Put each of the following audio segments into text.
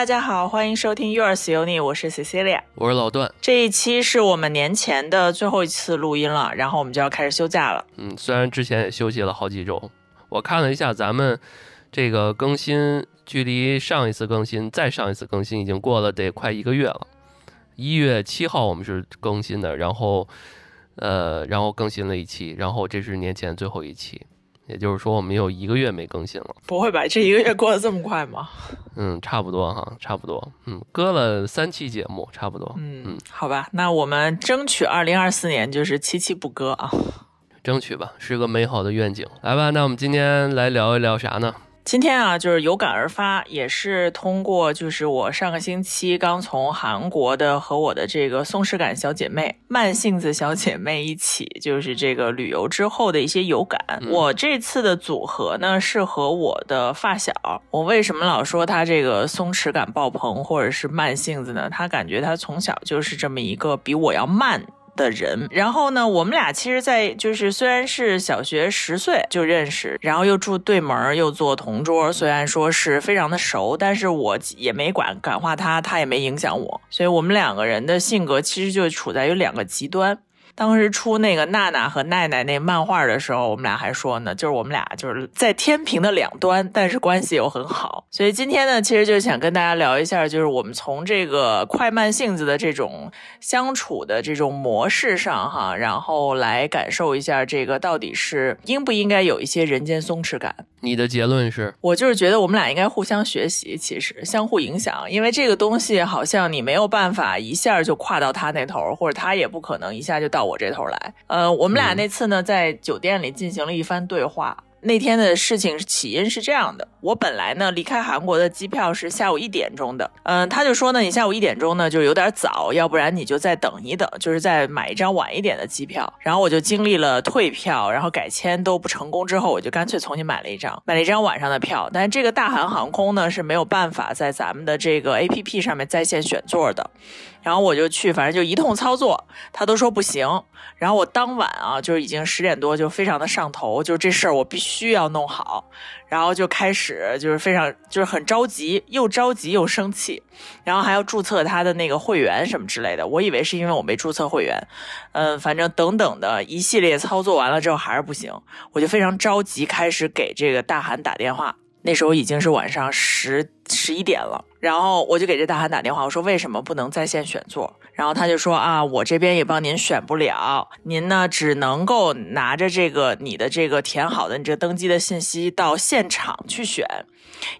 大家好，欢迎收听 Yours Uni，我是 Cecilia，我是老段。这一期是我们年前的最后一次录音了，然后我们就要开始休假了。嗯，虽然之前也休息了好几周，我看了一下咱们这个更新，距离上一次更新再上一次更新已经过了得快一个月了。一月七号我们是更新的，然后呃，然后更新了一期，然后这是年前最后一期。也就是说，我们有一个月没更新了。不会吧？这一个月过得这么快吗？嗯，差不多哈，差不多。嗯，搁了三期节目，差不多。嗯嗯，好吧，那我们争取二零二四年就是七期不割啊。争取吧，是个美好的愿景。来吧，那我们今天来聊一聊啥呢？今天啊，就是有感而发，也是通过就是我上个星期刚从韩国的和我的这个松弛感小姐妹、慢性子小姐妹一起，就是这个旅游之后的一些有感。我这次的组合呢是和我的发小。我为什么老说她这个松弛感爆棚或者是慢性子呢？她感觉她从小就是这么一个比我要慢。的人，然后呢，我们俩其实，在就是虽然是小学十岁就认识，然后又住对门又坐同桌，虽然说是非常的熟，但是我也没管感化他，他也没影响我，所以我们两个人的性格其实就处在有两个极端。当时出那个娜娜和奈奈那漫画的时候，我们俩还说呢，就是我们俩就是在天平的两端，但是关系又很好。所以今天呢，其实就想跟大家聊一下，就是我们从这个快慢性子的这种相处的这种模式上哈，然后来感受一下这个到底是应不应该有一些人间松弛感。你的结论是？我就是觉得我们俩应该互相学习，其实相互影响，因为这个东西好像你没有办法一下就跨到他那头，或者他也不可能一下就到我这头来。呃，我们俩那次呢，在酒店里进行了一番对话。那天的事情起因是这样的，我本来呢离开韩国的机票是下午一点钟的，嗯，他就说呢，你下午一点钟呢就有点早，要不然你就再等一等，就是再买一张晚一点的机票。然后我就经历了退票，然后改签都不成功之后，我就干脆重新买了一张，买了一张晚上的票。但是这个大韩航空呢是没有办法在咱们的这个 A P P 上面在线选座的。然后我就去，反正就一通操作，他都说不行。然后我当晚啊，就是已经十点多，就非常的上头，就是这事儿我必须要弄好。然后就开始就是非常就是很着急，又着急又生气，然后还要注册他的那个会员什么之类的。我以为是因为我没注册会员，嗯，反正等等的一系列操作完了之后还是不行，我就非常着急，开始给这个大韩打电话。那时候已经是晚上十十一点了，然后我就给这大韩打电话，我说为什么不能在线选座？然后他就说啊，我这边也帮您选不了，您呢只能够拿着这个你的这个填好的你这登机的信息到现场去选。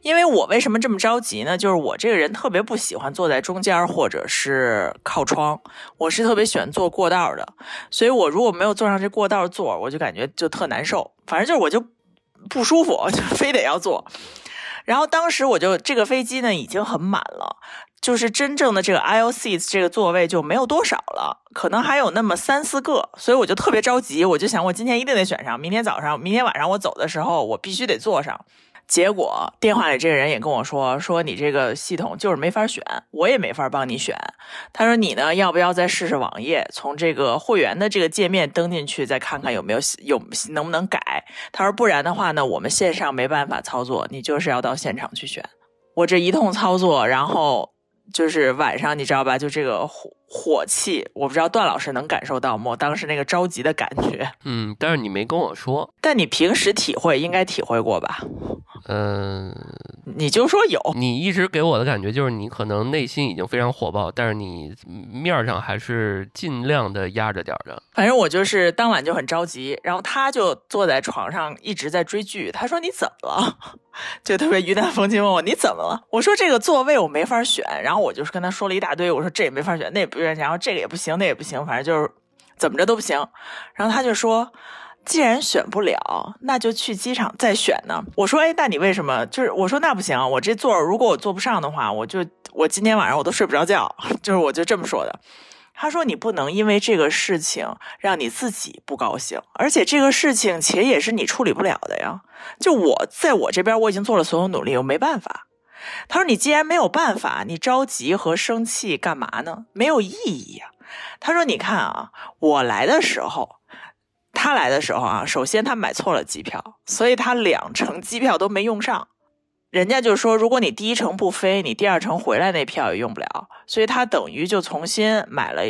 因为我为什么这么着急呢？就是我这个人特别不喜欢坐在中间或者是靠窗，我是特别喜欢坐过道的，所以我如果没有坐上这过道座，我就感觉就特难受。反正就是我就。不舒服，就非得要坐。然后当时我就这个飞机呢已经很满了，就是真正的这个 I O C 这个座位就没有多少了，可能还有那么三四个，所以我就特别着急，我就想我今天一定得选上，明天早上、明天晚上我走的时候我必须得坐上。结果电话里这个人也跟我说，说你这个系统就是没法选，我也没法帮你选。他说你呢，要不要再试试网页，从这个会员的这个界面登进去，再看看有没有有能不能改。他说不然的话呢，我们线上没办法操作，你就是要到现场去选。我这一通操作，然后就是晚上，你知道吧？就这个火气，我不知道段老师能感受到吗？当时那个着急的感觉。嗯，但是你没跟我说。但你平时体会应该体会过吧？嗯，你就说有，你一直给我的感觉就是你可能内心已经非常火爆，但是你面上还是尽量的压着点的。反正我就是当晚就很着急，然后他就坐在床上一直在追剧。他说你怎么了？就特别云淡风轻问我你怎么了？我说这个座位我没法选，然后我就是跟他说了一大堆，我说这也没法选，那也不然后这个也不行，那也不行，反正就是怎么着都不行。然后他就说。既然选不了，那就去机场再选呢。我说，哎，那你为什么？就是我说那不行，我这座如果我坐不上的话，我就我今天晚上我都睡不着觉。就是我就这么说的。他说你不能因为这个事情让你自己不高兴，而且这个事情其实也是你处理不了的呀。就我在我这边我已经做了所有努力，我没办法。他说你既然没有办法，你着急和生气干嘛呢？没有意义呀。他说你看啊，我来的时候。他来的时候啊，首先他买错了机票，所以他两程机票都没用上。人家就说，如果你第一程不飞，你第二程回来那票也用不了，所以他等于就重新买了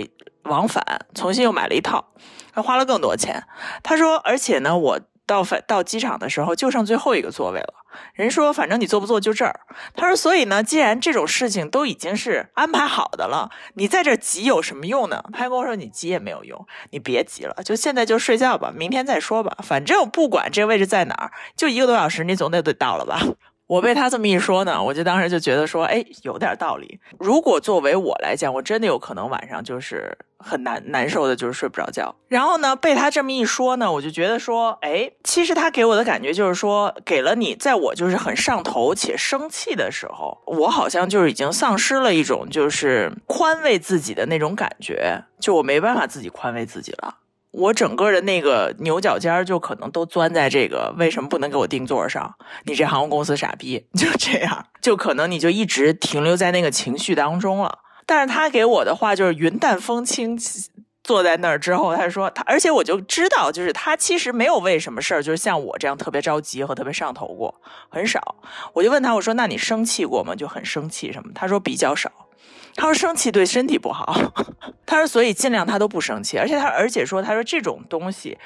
往返，重新又买了一套，他花了更多钱。他说，而且呢，我到返到机场的时候就剩最后一个座位了。人说，反正你坐不坐就这儿。他说，所以呢，既然这种事情都已经是安排好的了，你在这急有什么用呢？他跟我说，你急也没有用，你别急了，就现在就睡觉吧，明天再说吧。反正不管这个位置在哪儿，就一个多小时，你总得得到了吧。我被他这么一说呢，我就当时就觉得说，哎，有点道理。如果作为我来讲，我真的有可能晚上就是很难难受的，就是睡不着觉。然后呢，被他这么一说呢，我就觉得说，哎，其实他给我的感觉就是说，给了你，在我就是很上头且生气的时候，我好像就是已经丧失了一种就是宽慰自己的那种感觉，就我没办法自己宽慰自己了。我整个的那个牛角尖儿就可能都钻在这个为什么不能给我定座上？你这航空公司傻逼，就这样，就可能你就一直停留在那个情绪当中了。但是他给我的话就是云淡风轻，坐在那儿之后，他说他，而且我就知道，就是他其实没有为什么事儿，就是像我这样特别着急和特别上头过，很少。我就问他，我说那你生气过吗？就很生气什么？他说比较少。他说生气对身体不好，他说所以尽量他都不生气，而且他而且说他说这种东西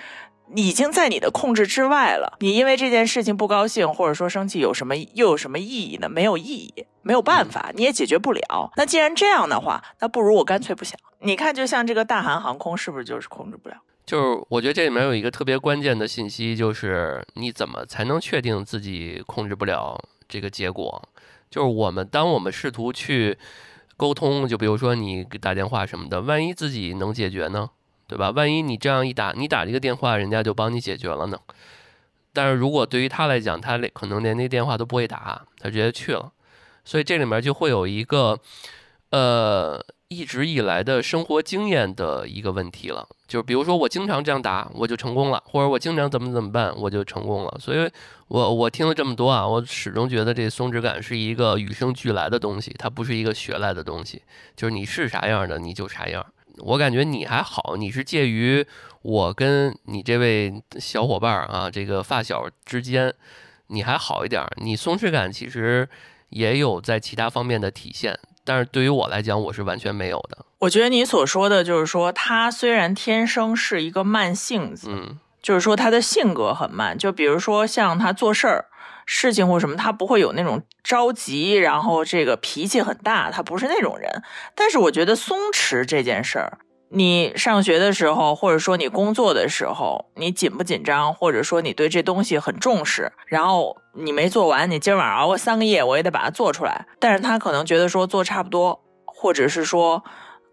已经在你的控制之外了。你因为这件事情不高兴或者说生气有什么又有什么意义呢？没有意义，没有办法，你也解决不了。那既然这样的话，那不如我干脆不想。你看，就像这个大韩航空是不是就是控制不了？就是我觉得这里面有一个特别关键的信息，就是你怎么才能确定自己控制不了这个结果？就是我们当我们试图去。沟通，就比如说你打电话什么的，万一自己能解决呢，对吧？万一你这样一打，你打这个电话，人家就帮你解决了呢。但是如果对于他来讲，他可能连那电话都不会打，他直接去了。所以这里面就会有一个，呃。一直以来的生活经验的一个问题了，就是比如说我经常这样打，我就成功了，或者我经常怎么怎么办，我就成功了。所以，我我听了这么多啊，我始终觉得这松弛感是一个与生俱来的东西，它不是一个学来的东西。就是你是啥样的，你就啥样。我感觉你还好，你是介于我跟你这位小伙伴啊，这个发小之间，你还好一点。你松弛感其实也有在其他方面的体现。但是对于我来讲，我是完全没有的。我觉得你所说的就是说，他虽然天生是一个慢性子，嗯，就是说他的性格很慢。就比如说像他做事儿、事情或什么，他不会有那种着急，然后这个脾气很大，他不是那种人。但是我觉得松弛这件事儿。你上学的时候，或者说你工作的时候，你紧不紧张？或者说你对这东西很重视，然后你没做完，你今儿晚上熬个三个夜，我也得把它做出来。但是他可能觉得说做差不多，或者是说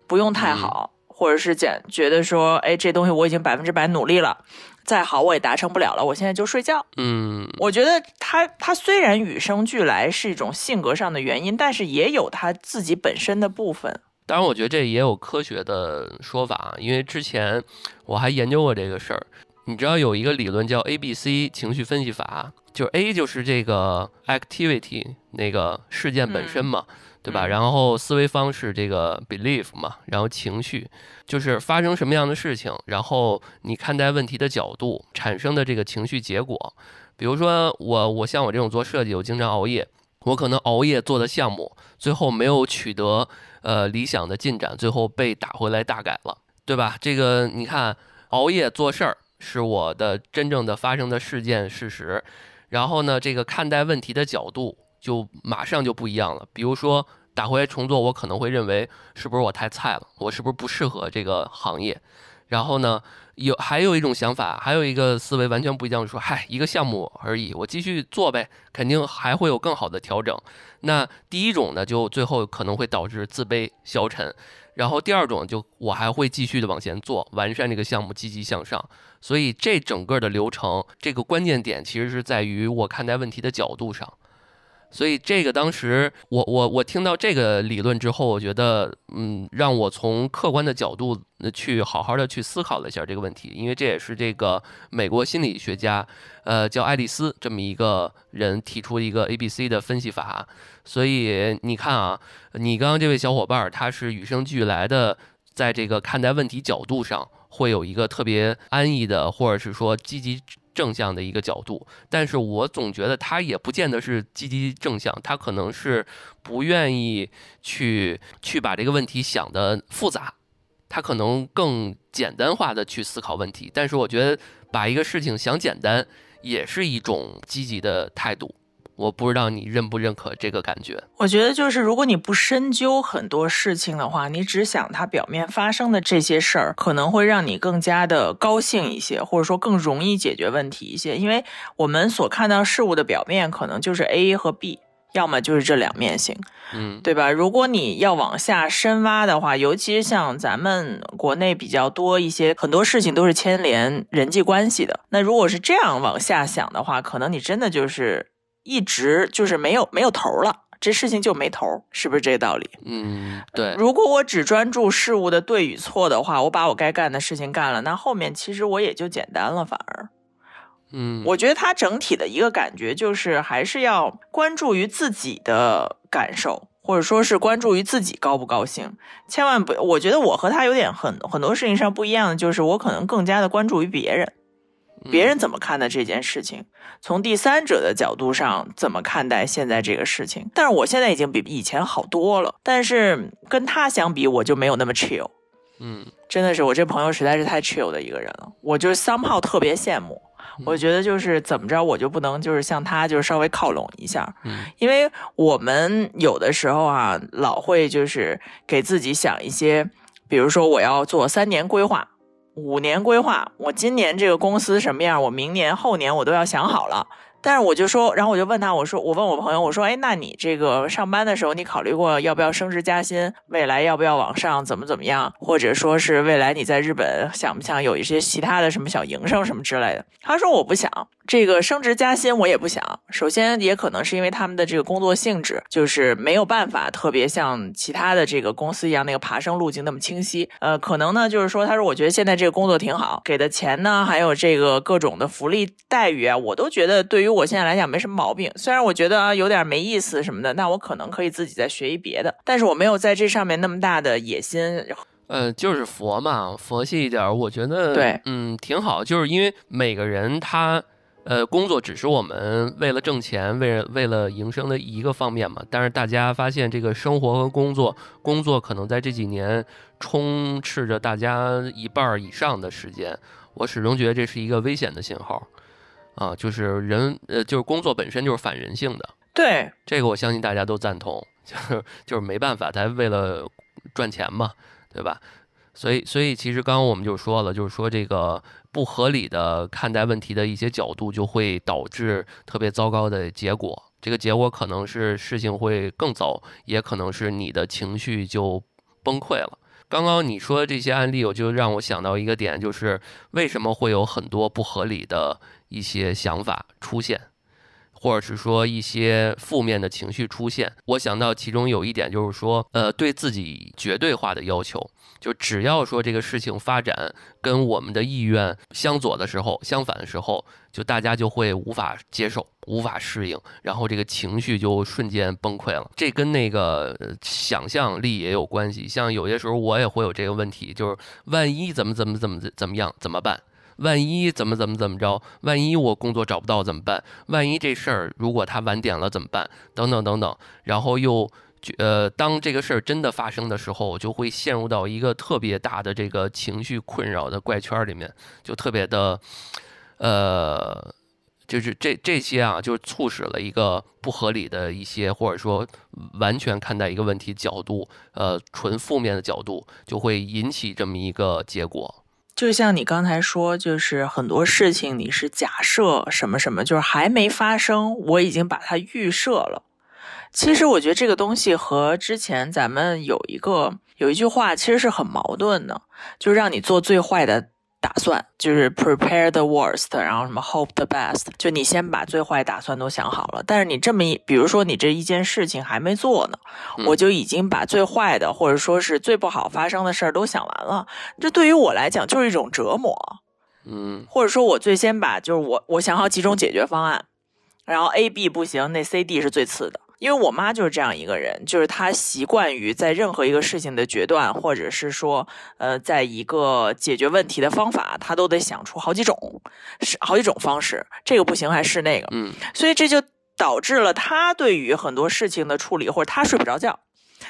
不用太好，或者是简觉得说，哎，这东西我已经百分之百努力了，再好我也达成不了了，我现在就睡觉。嗯，我觉得他他虽然与生俱来是一种性格上的原因，但是也有他自己本身的部分。当然，我觉得这也有科学的说法，因为之前我还研究过这个事儿。你知道有一个理论叫 A B C 情绪分析法，就是 A 就是这个 activity 那个事件本身嘛，对吧？然后思维方式这个 belief 嘛，然后情绪就是发生什么样的事情，然后你看待问题的角度产生的这个情绪结果。比如说我我像我这种做设计，我经常熬夜，我可能熬夜做的项目最后没有取得。呃，理想的进展最后被打回来大改了，对吧？这个你看，熬夜做事儿是我的真正的发生的事件事实，然后呢，这个看待问题的角度就马上就不一样了。比如说打回来重做，我可能会认为是不是我太菜了，我是不是不适合这个行业？然后呢？有还有一种想法，还有一个思维完全不一样，说嗨，一个项目而已，我继续做呗，肯定还会有更好的调整。那第一种呢，就最后可能会导致自卑消沉，然后第二种就我还会继续的往前做，完善这个项目，积极向上。所以这整个的流程，这个关键点其实是在于我看待问题的角度上。所以这个当时我我我听到这个理论之后，我觉得嗯，让我从客观的角度去好好的去思考了一下这个问题，因为这也是这个美国心理学家呃叫爱丽丝这么一个人提出一个 A B C 的分析法。所以你看啊，你刚刚这位小伙伴他是与生俱来的，在这个看待问题角度上会有一个特别安逸的，或者是说积极正向的一个角度，但是我总觉得他也不见得是积极正向，他可能是不愿意去去把这个问题想的复杂，他可能更简单化的去思考问题。但是我觉得把一个事情想简单，也是一种积极的态度。我不知道你认不认可这个感觉。我觉得就是，如果你不深究很多事情的话，你只想它表面发生的这些事儿，可能会让你更加的高兴一些，或者说更容易解决问题一些。因为我们所看到事物的表面，可能就是 A 和 B，要么就是这两面性，嗯对吧？如果你要往下深挖的话，尤其是像咱们国内比较多一些，很多事情都是牵连人际关系的。那如果是这样往下想的话，可能你真的就是一直就是没有没有头儿了，这事情就没头儿，是不是这个道理？嗯，对，如果我只专注事物的对与错的话，我把我该干的事情干了，那后面其实我也就简单了，反而。嗯，我觉得他整体的一个感觉就是，还是要关注于自己的感受，或者说是关注于自己高不高兴。千万不，我觉得我和他有点很很多事情上不一样的，就是我可能更加的关注于别人，别人怎么看待这件事情，从第三者的角度上怎么看待现在这个事情。但是我现在已经比以前好多了，但是跟他相比，我就没有那么 chill。嗯真的是我这朋友实在是太 chill 的一个人了，我就是 somehow 特别羡慕。我觉得就是怎么着，我就不能就是像他，就是稍微靠拢一下，嗯因为我们有的时候啊，老会就是给自己想一些，比如说我要做三年规划、五年规划，我今年这个公司什么样，我明年、后年我都要想好了。但是我就说，然后我就问他，我说，我问我朋友，我说，哎，那你这个上班的时候，你考虑过要不要升职加薪，未来要不要往上，怎么怎么样，或者说是未来你在日本想不想有一些其他的什么小营生什么之类的？他说我不想，这个升职加薪我也不想。首先也可能是因为他们的这个工作性质，就是没有办法特别像其他的这个公司一样那个爬升路径那么清晰。呃，可能呢就是说，他说我觉得现在这个工作挺好，给的钱呢，还有这个各种的福利待遇啊，我都觉得对于我现在来讲没什么毛病。虽然我觉得啊有点没意思什么的，那我可能可以自己再学一别的，但是我没有在这上面那么大的野心。呃，就是佛嘛，佛系一点儿，我觉得对嗯，挺好。就是因为每个人他呃工作只是我们为了挣钱、为了为了营生的一个方面嘛。但是大家发现这个生活和工作，工作可能在这几年充斥着大家一半儿以上的时间，我始终觉得这是一个危险的信号啊，就是人呃，就是工作本身就是反人性的。对，这个我相信大家都赞同，就是就是没办法，咱为了赚钱嘛，对吧？所以所以其实刚刚我们就说了，就是说这个不合理的看待问题的一些角度，就会导致特别糟糕的结果。这个结果可能是事情会更糟，也可能是你的情绪就崩溃了。刚刚你说的这些案例，我就让我想到一个点，就是为什么会有很多不合理的一些想法出现。或者是说一些负面的情绪出现，我想到其中有一点就是说，呃，对自己绝对化的要求，就只要说这个事情发展跟我们的意愿相左的时候，相反的时候，就大家就会无法接受、无法适应，然后这个情绪就瞬间崩溃了。这跟那个想象力也有关系。像有些时候我也会有这个问题，就是万一怎么怎么怎么怎么样怎么办？万一怎么怎么怎么着？万一我工作找不到怎么办？万一这事儿如果他晚点了怎么办？等等等等，然后又呃，当这个事儿真的发生的时候，我就会陷入到一个特别大的这个情绪困扰的怪圈里面，就特别的呃。就是这这些啊，就是促使了一个不合理的一些，或者说完全看待一个问题角度，呃，纯负面的角度，就会引起这么一个结果。就像你刚才说，就是很多事情你是假设什么什么，就是还没发生，我已经把它预设了。其实我觉得这个东西和之前咱们有一个有一句话其实是很矛盾的，就是让你做最坏的打算，就是 prepare the worst，然后什么 hope the best，就你先把最坏打算都想好了。但是你这么一，比如说你这一件事情还没做呢，嗯我就已经把最坏的或者说是最不好发生的事儿都想完了，这对于我来讲就是一种折磨。嗯或者说我最先把就是我我想好几种解决方案，然后 A、B 不行，那 C、D 是最次的。因为我妈就是这样一个人，就是她习惯于在任何一个事情的决断，或者是说，呃，在一个解决问题的方法，她都得想出好几种，是好几种方式，这个不行还是那个，嗯，所以这就导致了她对于很多事情的处理，或者她睡不着觉，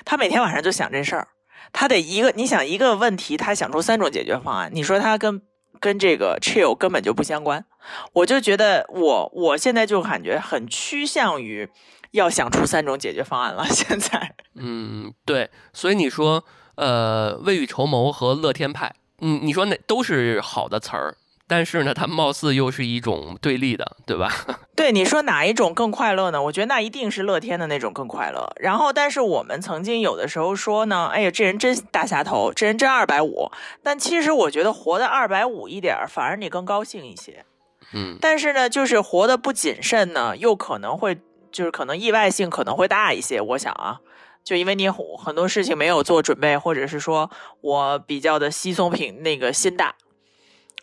她每天晚上就想这事儿，她得一个，你想一个问题，她想出三种解决方案，你说她跟跟这个 chill 根本就不相关，我就觉得我我现在就感觉很趋向于。要想出三种解决方案了，现在。嗯，对，所以你说，呃，未雨绸缪和乐天派，嗯，你说那都是好的词儿，但是呢，它貌似又是一种对立的，对吧？对，你说哪一种更快乐呢？我觉得那一定是乐天的那种更快乐。然后，但是我们曾经有的时候说呢，哎呀，这人真大侠头，这人真二百五。但其实我觉得活的二百五一点，反而你更高兴一些。嗯。但是呢，就是活得不谨慎呢，又可能会。就是可能意外性可能会大一些，我想啊，就因为你很多事情没有做准备，或者是说我比较的稀松平那个心大，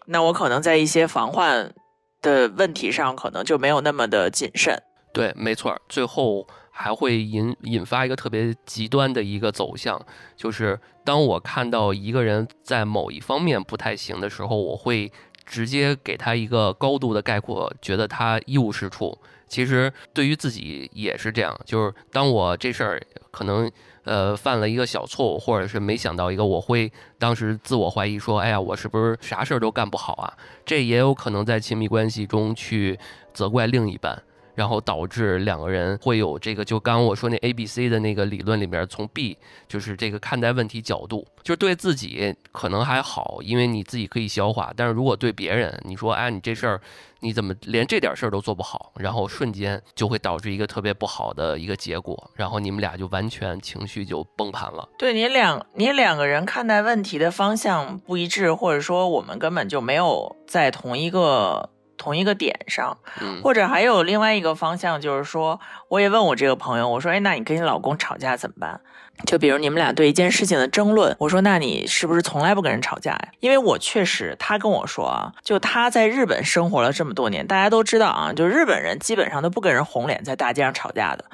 那我可能在一些防患的问题上，可能就没有那么的谨慎。对，没错，最后还会引引发一个特别极端的一个走向，就是当我看到一个人在某一方面不太行的时候，我会直接给他一个高度的概括，觉得他一无是处。其实对于自己也是这样，就是当我这事儿可能呃犯了一个小错误，或者是没想到一个，我会当时自我怀疑说，哎呀，我是不是啥事儿都干不好啊？这也有可能在亲密关系中去责怪另一半。然后导致两个人会有这个，就刚刚我说那 A B C 的那个理论里面，从 B 就是这个看待问题角度，就是对自己可能还好，因为你自己可以消化。但是如果对别人，你说哎，你这事儿你怎么连这点事儿都做不好？然后瞬间就会导致一个特别不好的一个结果，然后你们俩就完全情绪就崩盘了。对你两你两个人看待问题的方向不一致，或者说我们根本就没有在同一个。同一个点上，或者还有另外一个方向，就是说，我也问我这个朋友，我说，哎，那你跟你老公吵架怎么办？就比如你们俩对一件事情的争论，我说，那你是不是从来不跟人吵架呀？因为我确实，他跟我说啊，就他在日本生活了这么多年，大家都知道啊，就日本人基本上都不跟人红脸在大街上吵架的。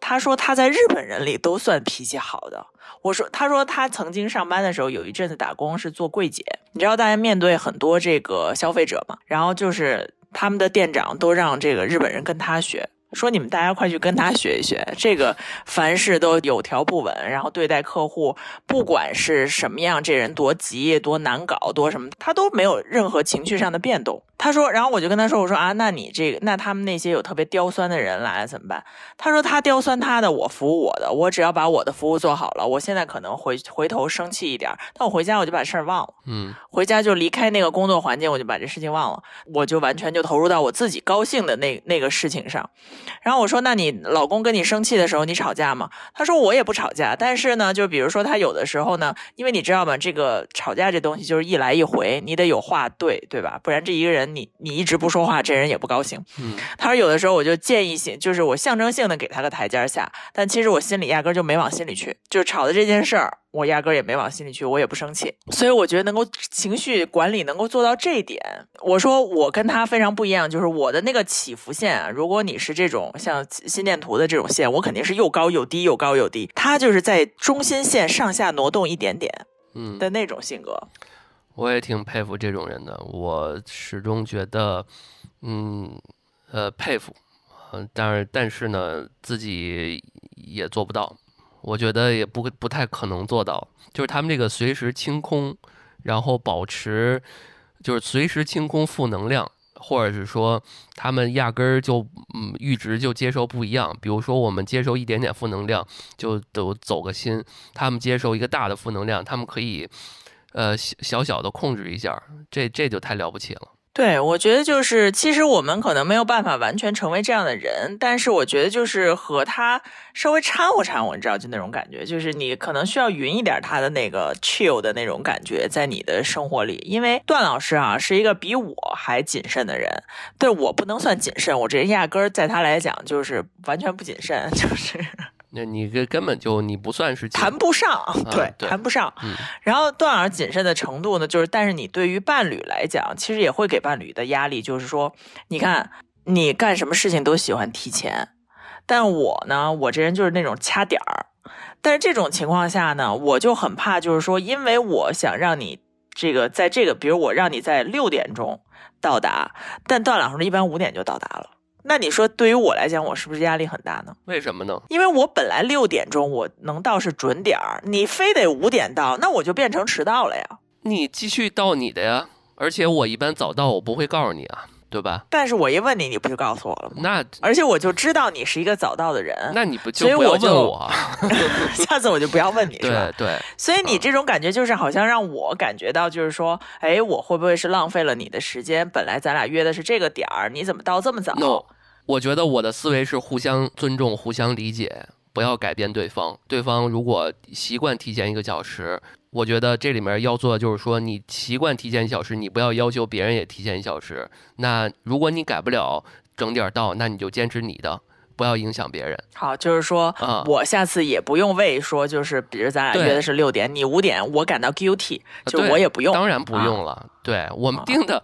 他说他在日本人里都算脾气好的。我说，他说他曾经上班的时候有一阵子打工是做柜姐，你知道大家面对很多这个消费者嘛，然后就是他们的店长都让这个日本人跟他学。说你们大家快去跟他学一学，这个凡事都有条不紊，然后对待客户，不管是什么样，这人多急多难搞多什么，他都没有任何情绪上的变动。他说，然后我就跟他说，我说啊，那你这个，那他们那些有特别刁钻的人来了怎么办？他说他刁钻他的，我服务我的，我只要把我的服务做好了，我现在可能回回头生气一点，但我回家我就把事儿忘了，嗯，回家就离开那个工作环境，我就把这事情忘了，我就完全就投入到我自己高兴的那那个事情上。然后我说：“那你老公跟你生气的时候，你吵架吗？”他说：“我也不吵架，但是呢，就比如说他有的时候呢，因为你知道吗？这个吵架这东西就是一来一回，你得有话对，对吧？不然这一个人你你一直不说话，这人也不高兴。”嗯，他说：“有的时候我就建议性，就是我象征性的给他个台阶下，但其实我心里压根就没往心里去，就是吵的这件事儿。”我压根儿也没往心里去，我也不生气，所以我觉得能够情绪管理能够做到这一点，我说我跟他非常不一样，就是我的那个起伏线啊，如果你是这种像心电图的这种线，我肯定是又高又低，又高又低，他就是在中心线上下挪动一点点，嗯的那种性格。我也挺佩服这种人的，我始终觉得，嗯，呃，佩服，嗯，但是但是呢，自己也做不到。我觉得也不不太可能做到，就是他们这个随时清空，然后保持，就是随时清空负能量，或者是说他们压根儿就嗯阈值就接受不一样。比如说我们接受一点点负能量就都走个心，他们接受一个大的负能量，他们可以呃小小的控制一下，这这就太了不起了。对，我觉得就是，其实我们可能没有办法完全成为这样的人，但是我觉得就是和他稍微掺和掺和，你知道，就那种感觉，就是你可能需要匀一点他的那个 chill 的那种感觉，在你的生活里。因为段老师啊是一个比我还谨慎的人，对我不能算谨慎，我这人压根儿在他来讲就是完全不谨慎，就是。那你这根本就你不算是谈不上，对，谈不上。然后段老师谨慎的程度呢，就是但是你对于伴侣来讲，其实也会给伴侣的压力，就是说，你看你干什么事情都喜欢提前。但我呢，我这人就是那种掐点儿。但是这种情况下呢，我就很怕，就是说，因为我想让你这个在这个，比如我让你在六点钟到达，但段老师一般五点就到达了。那你说，对于我来讲，我是不是压力很大呢？为什么呢？因为我本来六点钟我能到是准点儿，你非得五点到，那我就变成迟到了呀。你继续到你的呀，而且我一般早到，我不会告诉你啊。对吧？但是我一问你，你不就告诉我了吗？那而且我就知道你是一个早到的人，那你不就不要问我？下次我就不要问你，是吧？对。所以你这种感觉就是好像让我感觉到，就是说，哎，我会不会是浪费了你的时间？本来咱俩约的是这个点儿，你怎么到这么早？no，我觉得我的思维是互相尊重、互相理解，不要改变对方。对方如果习惯提前一个小时。我觉得这里面要做的就是说，你习惯提前一小时，你不要要求别人也提前一小时。那如果你改不了整点到，那你就坚持你的，不要影响别人。好，就是说我下次也不用为说，就是比如咱俩约的是六点，你五点，我感到 guilty，就我也不用。当然不用了，对我们定的。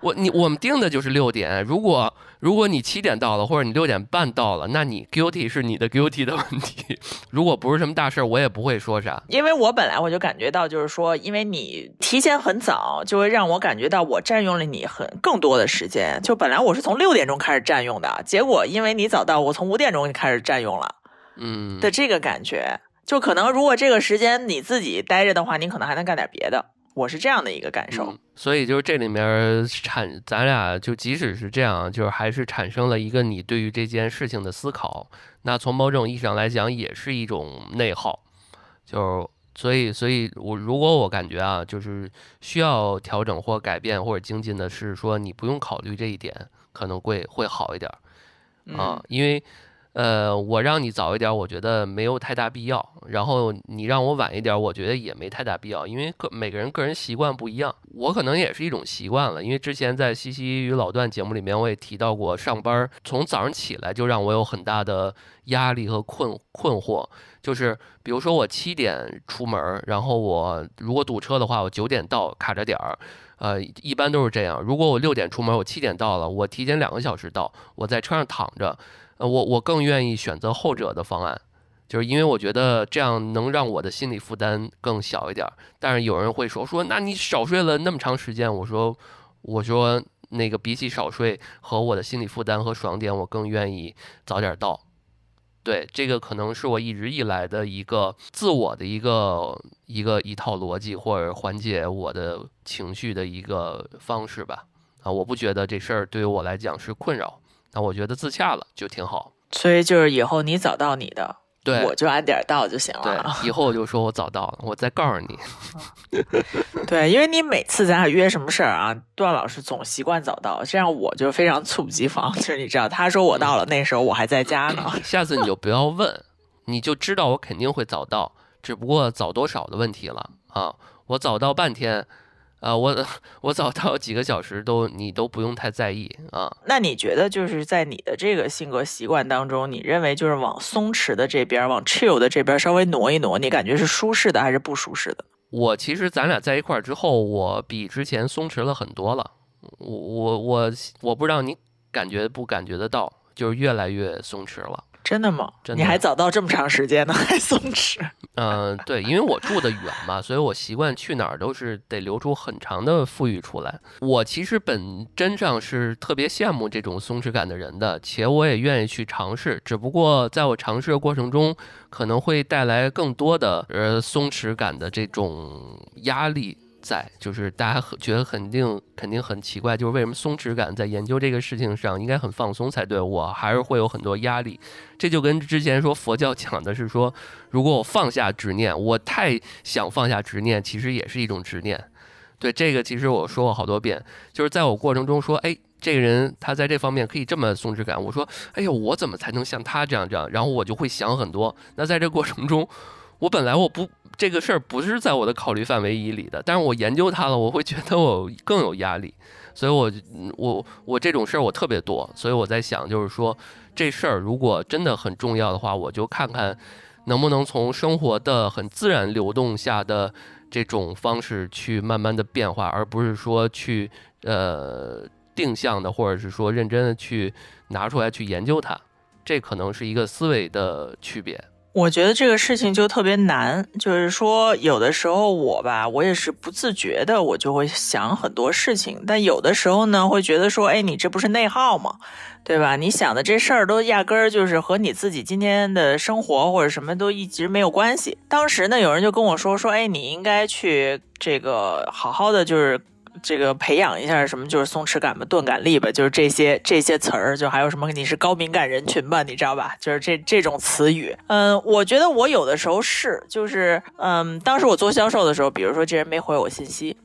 我你我们定的就是六点，如果如果你七点到了，或者你六点半到了，那你 guilty 是你的 guilty 的问题。如果不是什么大事儿，我也不会说啥。因为我本来我就感觉到，就是说，因为你提前很早，就会让我感觉到我占用了你很更多的时间。就本来我是从六点钟开始占用的，结果因为你早到，我从五点钟就开始占用了。嗯，的这个感觉，就可能如果这个时间你自己待着的话，你可能还能干点别的。我是这样的一个感受，所以就是这里面产，咱俩就即使是这样，就是还是产生了一个你对于这件事情的思考。那从某种意义上来讲，也是一种内耗。就所以，所以我如果我感觉啊，就是需要调整或改变或者精进的是说，你不用考虑这一点，可能会会好一点啊，因为。呃，我让你早一点，我觉得没有太大必要。然后你让我晚一点，我觉得也没太大必要，因为个每个人个人习惯不一样。我可能也是一种习惯了，因为之前在西西与老段节目里面，我也提到过，上班从早上起来就让我有很大的压力和困困惑。就是比如说我七点出门，然后我如果堵车的话，我九点到卡着点儿，呃，一般都是这样。如果我六点出门，我七点到了，我提前两个小时到，我在车上躺着。呃，我我更愿意选择后者的方案，就是因为我觉得这样能让我的心理负担更小一点。但是有人会说说，那你少睡了那么长时间，我说我说那个比起少睡和我的心理负担和爽点，我更愿意早点到。对，这个可能是我一直以来的一个自我的一个一个一套逻辑，或者缓解我的情绪的一个方式吧。啊，我不觉得这事儿对于我来讲是困扰。那我觉得自洽了就挺好，所以就是以后你找到你的，对，我就按点到就行了。对，以后我就说我早到了，我再告诉你。对，因为你每次咱俩约什么事儿啊，段老师总习惯早到，这样我就非常猝不及防。就是你知道，他说我到了，那时候我还在家呢。下次你就不要问，你就知道我肯定会早到，只不过早多少的问题了啊。我早到半天。啊，我我早到几个小时都你都不用太在意啊。那你觉得就是在你的这个性格习惯当中，你认为就是往松弛的这边，往 chill 的这边稍微挪一挪，你感觉是舒适的还是不舒适的？我其实咱俩在一块儿之后，我比之前松弛了很多了。我我我我不知道你感觉不感觉得到，就是越来越松弛了。真的吗？你还早到这么长时间呢，还松弛？嗯，对，因为我住的远嘛，所以我习惯去哪儿都是得留出很长的富裕出来。我其实本真上是特别羡慕这种松弛感的人的，且我也愿意去尝试。只不过在我尝试的过程中，可能会带来更多的呃松弛感的这种压力。在就是大家觉得肯定肯定很奇怪，就是为什么松弛感在研究这个事情上应该很放松才对，我还是会有很多压力。这就跟之前说佛教讲的是说，如果我放下执念，我太想放下执念，其实也是一种执念。对这个，其实我说过好多遍，就是在我过程中说，哎，这个人他在这方面可以这么松弛感，我说，哎呀，我怎么才能像他这样这样？然后我就会想很多。那在这过程中，我本来我不。这个事儿不是在我的考虑范围以里的，但是我研究它了，我会觉得我更有压力，所以我我我这种事儿我特别多，所以我在想，就是说这事儿如果真的很重要的话，我就看看能不能从生活的很自然流动下的这种方式去慢慢的变化，而不是说去呃定向的，或者是说认真的去拿出来去研究它。这可能是一个思维的区别。我觉得这个事情就特别难，就是说有的时候我吧，我也是不自觉的，我就会想很多事情，但有的时候呢，会觉得说，哎，你这不是内耗吗？对吧？你想的这事儿都压根儿就是和你自己今天的生活或者什么都一直没有关系。当时呢，有人就跟我说说，哎，你应该去这个好好的就是。这个培养一下什么就是松弛感吧，钝感力吧，就是这些这些词儿，就还有什么你是高敏感人群吧，你知道吧？就是这这种词语。嗯，我觉得我有的时候是，就是嗯，当时我做销售的时候，比如说这人没回我信息，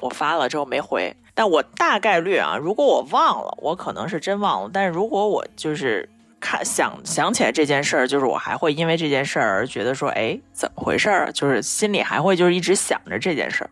我发了之后没回，但我大概率啊，如果我忘了，我可能是真忘了，但是如果我就是看想想起来这件事儿，就是我还会因为这件事儿而觉得说，哎，怎么回事儿？就是心里还会就是一直想着这件事儿。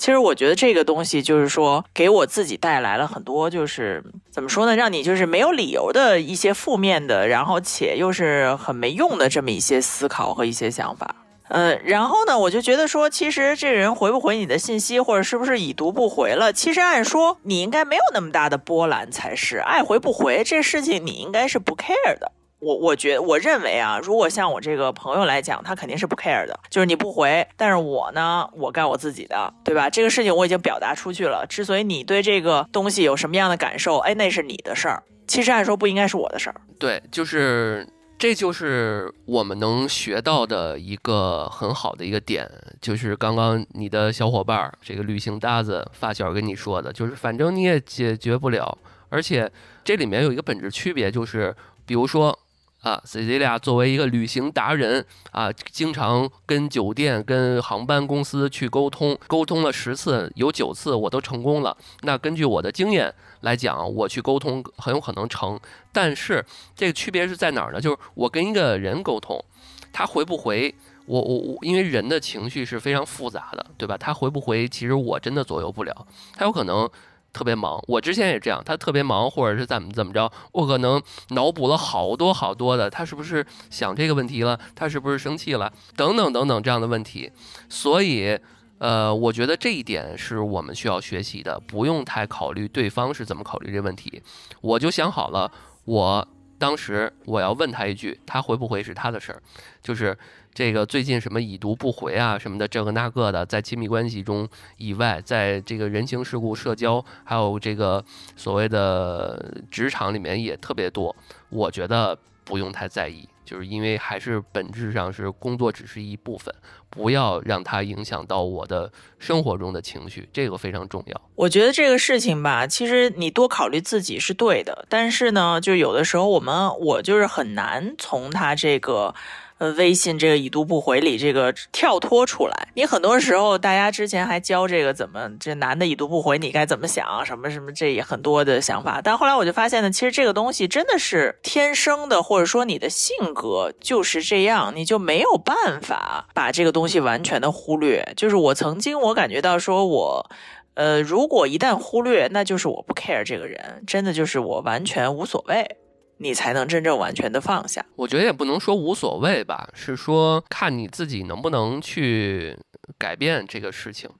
其实我觉得这个东西就是说，给我自己带来了很多，就是怎么说呢，让你就是没有理由的一些负面的，然后且又是很没用的这么一些思考和一些想法。嗯，然后呢，我就觉得说，其实这人回不回你的信息，或者是不是已读不回了，其实按说你应该没有那么大的波澜才是，爱回不回这事情你应该是不 care 的。我我觉我认为啊，如果像我这个朋友来讲，他肯定是不 care 的，就是你不回，但是我呢，我干我自己的，对吧？这个事情我已经表达出去了。之所以你对这个东西有什么样的感受，哎，那是你的事儿。其实按说不应该是我的事儿。对，就是这就是我们能学到的一个很好的一个点，就是刚刚你的小伙伴儿这个旅行搭子发小跟你说的，就是反正你也解决不了，而且这里面有一个本质区别，就是比如说。啊，Cecilia 作为一个旅行达人啊，经常跟酒店、跟航班公司去沟通，沟通了十次，有九次我都成功了。那根据我的经验来讲，我去沟通很有可能成。但是这个区别是在哪儿呢？就是我跟一个人沟通，他回不回，我我我，因为人的情绪是非常复杂的，对吧？他回不回，其实我真的左右不了，他有可能。特别忙，我之前也这样。他特别忙，或者是怎么怎么着，我可能脑补了好多好多的。他是不是想这个问题了？他是不是生气了？等等等等这样的问题。所以，呃，我觉得这一点是我们需要学习的，不用太考虑对方是怎么考虑这问题。我就想好了，我当时我要问他一句，他回不回是他的事儿，就是。这个最近什么已读不回啊什么的，这个那个的，在亲密关系中以外，在这个人情世故、社交，还有这个所谓的职场里面也特别多。我觉得不用太在意，就是因为还是本质上是工作只是一部分，不要让它影响到我的生活中的情绪，这个非常重要。我觉得这个事情吧，其实你多考虑自己是对的，但是呢，就有的时候我们我就是很难从他这个。呃，微信这个已读不回里这个跳脱出来，你很多时候大家之前还教这个怎么这男的已读不回你该怎么想什么什么这也很多的想法，但后来我就发现呢，其实这个东西真的是天生的，或者说你的性格就是这样，你就没有办法把这个东西完全的忽略。就是我曾经我感觉到说我，呃，如果一旦忽略，那就是我不 care 这个人，真的就是我完全无所谓。你才能真正完全的放下。我觉得也不能说无所谓吧，是说看你自己能不能去改变这个事情，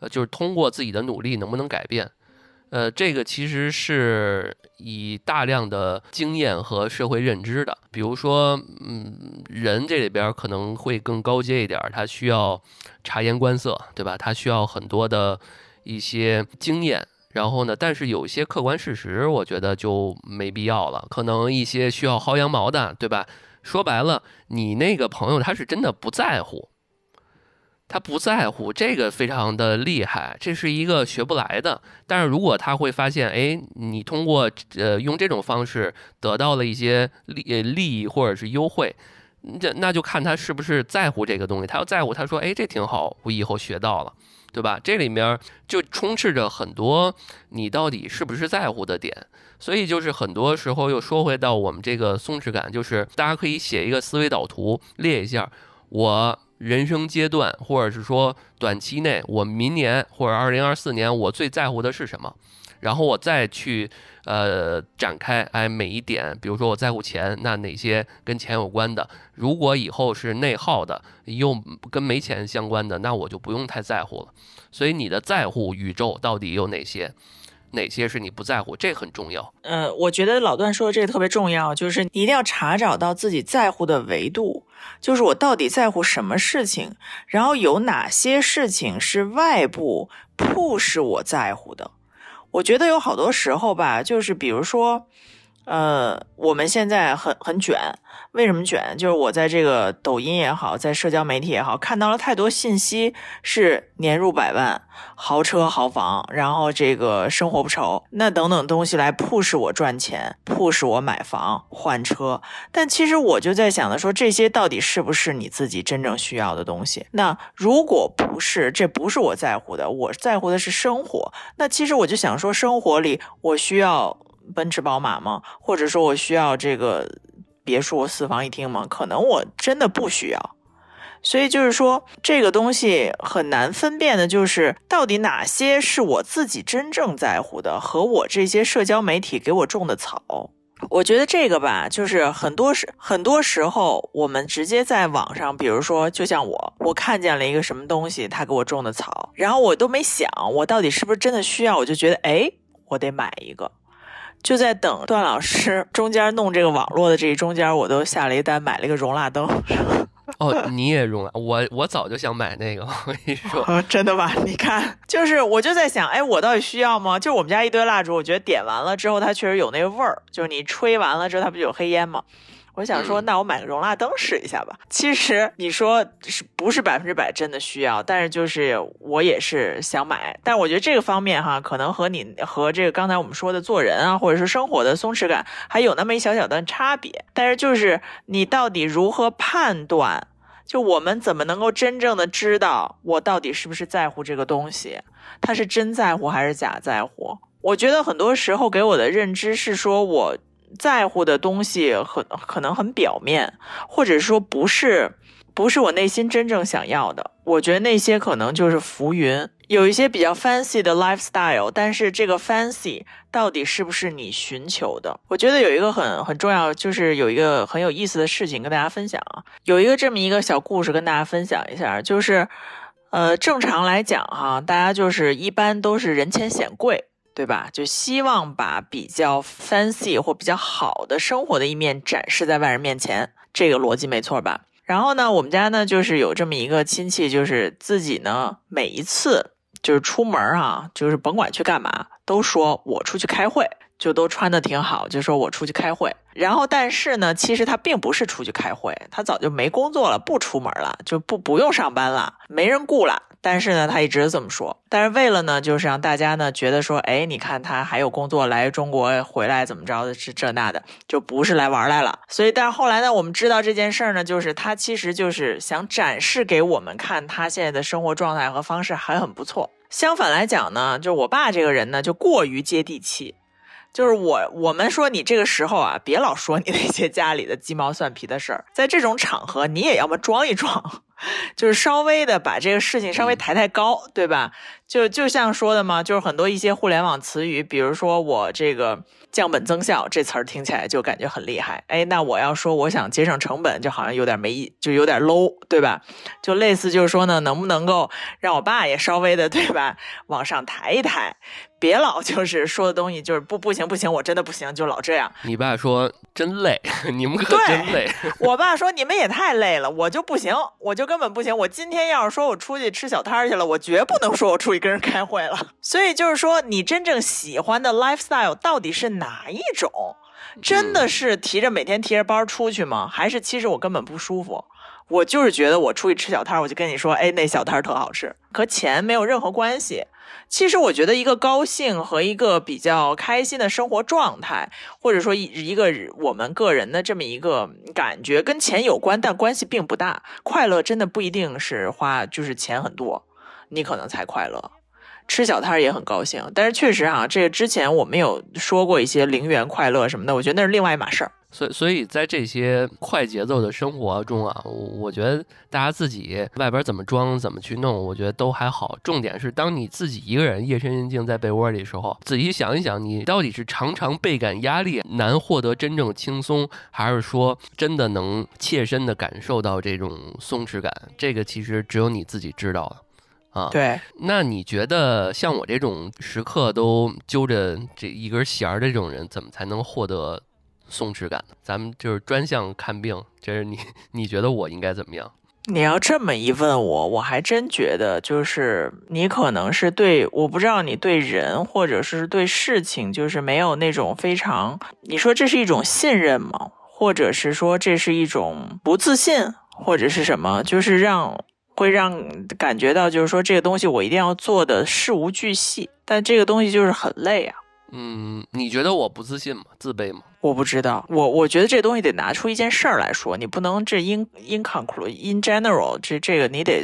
呃，就是通过自己的努力能不能改变。呃，这个其实是以大量的经验和社会认知的。比如说，嗯，人这里边可能会更高阶一点，他需要察言观色，对吧？他需要很多的一些经验。然后呢？但是有一些客观事实，我觉得就没必要了。可能一些需要薅羊毛的，对吧？说白了，你那个朋友他是真的不在乎，他不在乎这个非常的厉害，这是一个学不来的。但是如果他会发现，哎，你通过呃用这种方式得到了一些利利益或者是优惠，这那就看他是不是在乎这个东西。他要在乎，他说，哎，这挺好，我以后学到了。对吧？这里面就充斥着很多你到底是不是在乎的点，所以就是很多时候又说回到我们这个松弛感，就是大家可以写一个思维导图，列一下我人生阶段，或者是说短期内，我明年或者二零二四年我最在乎的是什么。然后我再去呃展开，哎，每一点，比如说我在乎钱，那哪些跟钱有关的？如果以后是内耗的，又跟没钱相关的，那我就不用太在乎了。所以你的在乎宇宙到底有哪些？哪些是你不在乎，这很重要。呃，我觉得老段说的这个特别重要，就是你一定要查找到自己在乎的维度，就是我到底在乎什么事情，然后有哪些事情是外部 push 我在乎的。我觉得有好多时候吧，就是比如说。呃，我们现在很很卷，为什么卷？就是我在这个抖音也好，在社交媒体也好，看到了太多信息，是年入百万、豪车豪房，然后这个生活不愁，那等等东西来 push 我赚钱，push 我买房换车。但其实我就在想的说，这些到底是不是你自己真正需要的东西？那如果不是，这不是我在乎的，我在乎的是生活。那其实我就想说，生活里我需要。奔驰、宝马吗？或者说我需要这个别墅四房一厅吗？可能我真的不需要。所以就是说，这个东西很难分辨的，就是到底哪些是我自己真正在乎的，和我这些社交媒体给我种的草。我觉得这个吧，就是很多时很多时候，我们直接在网上，比如说，就像我，我看见了一个什么东西，他给我种的草，然后我都没想，我到底是不是真的需要，我就觉得，哎，我得买一个。就在等段老师中间弄这个网络的这一中间，我都下了一单，买了一个容蜡灯。哦，你也容蜡？我我早就想买那个。我跟你说，真的吧？你看，就是我就在想，哎，我到底需要吗？就是我们家一堆蜡烛，我觉得点完了之后，它确实有那个味儿，就是你吹完了之后，它不就有黑烟吗？我想说，那我买个容纳灯试一下吧。其实你说是不是百分之百真的需要？但是就是我也是想买。但我觉得这个方面哈，可能和你和这个刚才我们说的做人啊，或者是生活的松弛感，还有那么一小小的差别。但是就是你到底如何判断？就我们怎么能够真正的知道我到底是不是在乎这个东西？他是真在乎还是假在乎？我觉得很多时候给我的认知是说我。在乎的东西很可能很表面，或者说不是不是我内心真正想要的。我觉得那些可能就是浮云。有一些比较 fancy 的 lifestyle，但是这个 fancy 到底是不是你寻求的？我觉得有一个很很重要，就是有一个很有意思的事情跟大家分享啊。有一个这么一个小故事跟大家分享一下，就是呃，正常来讲哈，大家就是一般都是人前显贵。对吧？就希望把比较 fancy 或比较好的生活的一面展示在外人面前，这个逻辑没错吧？然后呢，我们家呢就是有这么一个亲戚，就是自己呢每一次就是出门啊，就是甭管去干嘛，都说我出去开会，就都穿的挺好，就说我出去开会。然后但是呢，其实他并不是出去开会，他早就没工作了，不出门了，就不不用上班了，没人雇了。但是呢，他一直这么说。但是为了呢，就是让大家呢觉得说，哎，你看他还有工作，来中国回来怎么着的，是这那的，就不是来玩来了。所以，但是后来呢，我们知道这件事儿呢，就是他其实就是想展示给我们看，他现在的生活状态和方式还很不错。相反来讲呢，就我爸这个人呢，就过于接地气。就是我我们说你这个时候啊，别老说你那些家里的鸡毛蒜皮的事儿，在这种场合，你也要么装一装。就是稍微的把这个事情稍微抬抬高，对吧？就就像说的嘛，就是很多一些互联网词语，比如说我这个降本增效这词儿听起来就感觉很厉害。哎，那我要说我想节省成本，就好像有点没意，就有点 low，对吧？就类似就是说呢，能不能够让我爸也稍微的，对吧？往上抬一抬。别老就是说的东西就是不不行不行，我真的不行，就老这样。你爸说真累，你们可真累。我爸说你们也太累了，我就不行，我就根本不行。我今天要是说我出去吃小摊去了，我绝不能说我出去跟人开会了。所以就是说，你真正喜欢的 lifestyle 到底是哪一种？真的是提着每天提着包出去吗？还是其实我根本不舒服？我就是觉得我出去吃小摊，我就跟你说，哎，那小摊特好吃，和钱没有任何关系。其实我觉得一个高兴和一个比较开心的生活状态，或者说一一个我们个人的这么一个感觉，跟钱有关，但关系并不大。快乐真的不一定是花，就是钱很多，你可能才快乐。吃小摊儿也很高兴，但是确实啊，这个之前我们有说过一些零元快乐什么的，我觉得那是另外一码事儿。所以，所以在这些快节奏的生活中啊，我觉得大家自己外边怎么装、怎么去弄，我觉得都还好。重点是，当你自己一个人夜深人静在被窝里的时候，仔细想一想，你到底是常常倍感压力、难获得真正轻松，还是说真的能切身的感受到这种松弛感？这个其实只有你自己知道了。啊。对，那你觉得像我这种时刻都揪着这一根弦儿的这种人，怎么才能获得松弛感呢？咱们就是专项看病，这是你 你觉得我应该怎么样？你要这么一问我，我还真觉得，就是你可能是对，我不知道你对人或者是对事情，就是没有那种非常，你说这是一种信任吗？或者是说这是一种不自信，或者是什么？就是让会让感觉到，就是说这个东西我一定要做的事无巨细，但这个东西就是很累啊。嗯，你觉得我不自信吗？自卑吗？我不知道，我我觉得这东西得拿出一件事儿来说，你不能这 in in conclude in general，这这个你得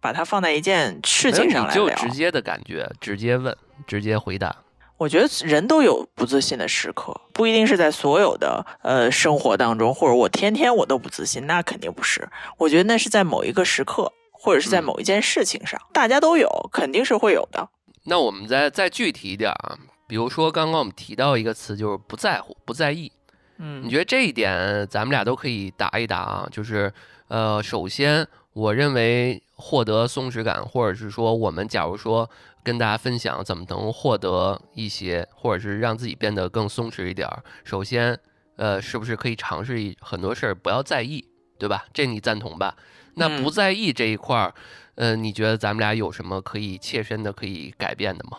把它放在一件事情上来就。直接的感觉，直接问，直接回答。我觉得人都有不自信的时刻，不一定是在所有的呃生活当中，或者我天天我都不自信，那肯定不是。我觉得那是在某一个时刻，或者是在嗯某一件事情上，大家都有，肯定是会有的。那我们再再具体一点啊，比如说刚刚我们提到一个词，就是不在乎、不在意。嗯你觉得这一点咱们俩都可以答一答啊？就是呃，首先我认为获得松弛感，或者是说我们假如说跟大家分享怎么能获得一些，或者是让自己变得更松弛一点儿，首先呃，是不是可以尝试一很多事儿不要在意，对吧？这你赞同吧？那嗯不在意这一块儿，呃，你觉得咱们俩有什么可以切身的可以改变的吗？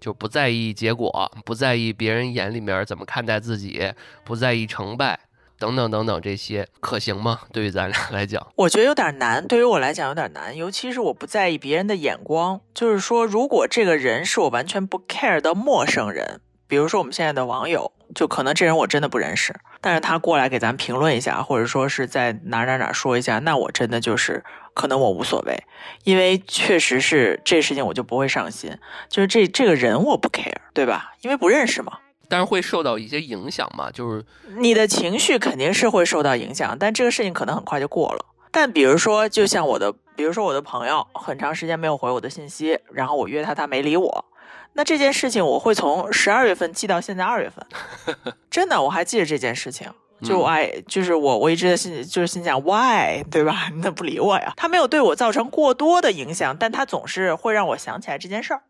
就不在意结果，不在意别人眼里面怎么看待自己，不在意成败，等等等等，这些可行吗？对于咱俩来讲，我觉得有点难，对于我来讲有点难，尤其是我不在意别人的眼光。就是说，如果这个人是我完全不 care 的陌生人，比如说我们现在的网友，就可能这人我真的不认识，但是他过来给咱评论一下，或者说是在哪哪哪说一下，那我真的就是可能我无所谓，因为确实是这事情我就不会上心，就是这这个人我不 care，对吧？因为不认识嘛。但是会受到一些影响嘛，就是你的情绪肯定是会受到影响，但这个事情可能很快就过了。但比如说，就像我的，比如说我的朋友很长时间没有回我的信息，然后我约他，他没理我，那这件事情我会从十二月份记到现在二月份，真的我还记得这件事情。就我爱，就是我，我一直在心，就是心想，why，对吧？那不理我呀？他没有对我造成过多的影响，但他总是会让我想起来这件事儿。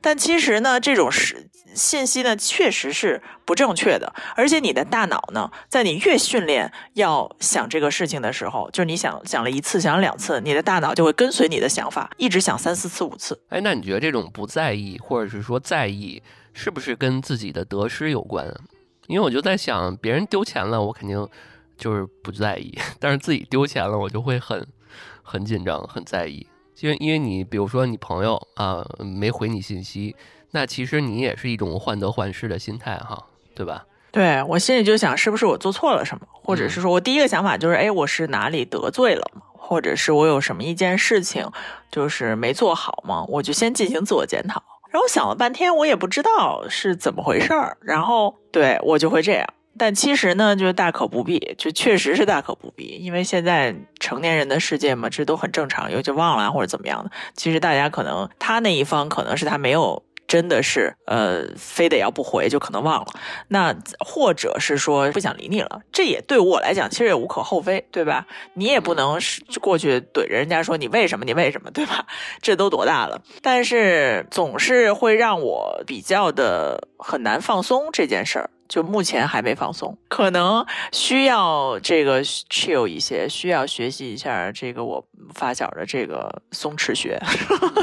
但其实呢，这种是信息呢，确实是不正确的。而且你的大脑呢，在你越训练要想这个事情的时候，就是你想想了一次，想两次，你的大脑就会跟随你的想法，一直想三四次、五次。哎，那你觉得这种不在意，或者是说在意，是不是跟自己的得失有关？因为我就在想，别人丢钱了，我肯定就是不在意；但是自己丢钱了，我就会很很紧张、很在意。因为因为你比如说你朋友啊没回你信息，那其实你也是一种患得患失的心态哈，对吧？对我心里就想，是不是我做错了什么，或者是说我第一个想法就是，哎，我是哪里得罪了吗？或者是我有什么一件事情就是没做好吗？我就先进行自我检讨。然后想了半天，我也不知道是怎么回事儿，然后对我就会这样。但其实呢，就大可不必，就确实是大可不必，因为现在成年人的世界嘛，这都很正常，有就忘了或者怎么样的。其实大家可能他那一方可能是他没有真的是呃非得要不回，就可能忘了。那或者是说不想理你了，这也对我来讲其实也无可厚非，对吧？你也不能是过去怼着人家说你为什么你为什么，对吧？这都多大了？但是总是会让我比较的很难放松这件事儿。就目前还没放松，可能需要这个 chill 一些，需要学习一下这个我发小的这个松弛学。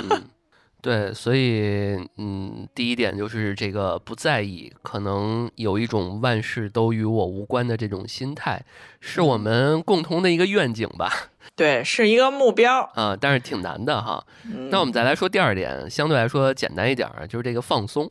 嗯，对，所以嗯，第一点就是这个不在意，可能有一种万事都与我无关的这种心态，是我嗯们共同的一个愿景吧？对，是一个目标。啊，但是挺难的哈。嗯、那我们再来说第二点，相对来说简单一点儿，就是这个放松，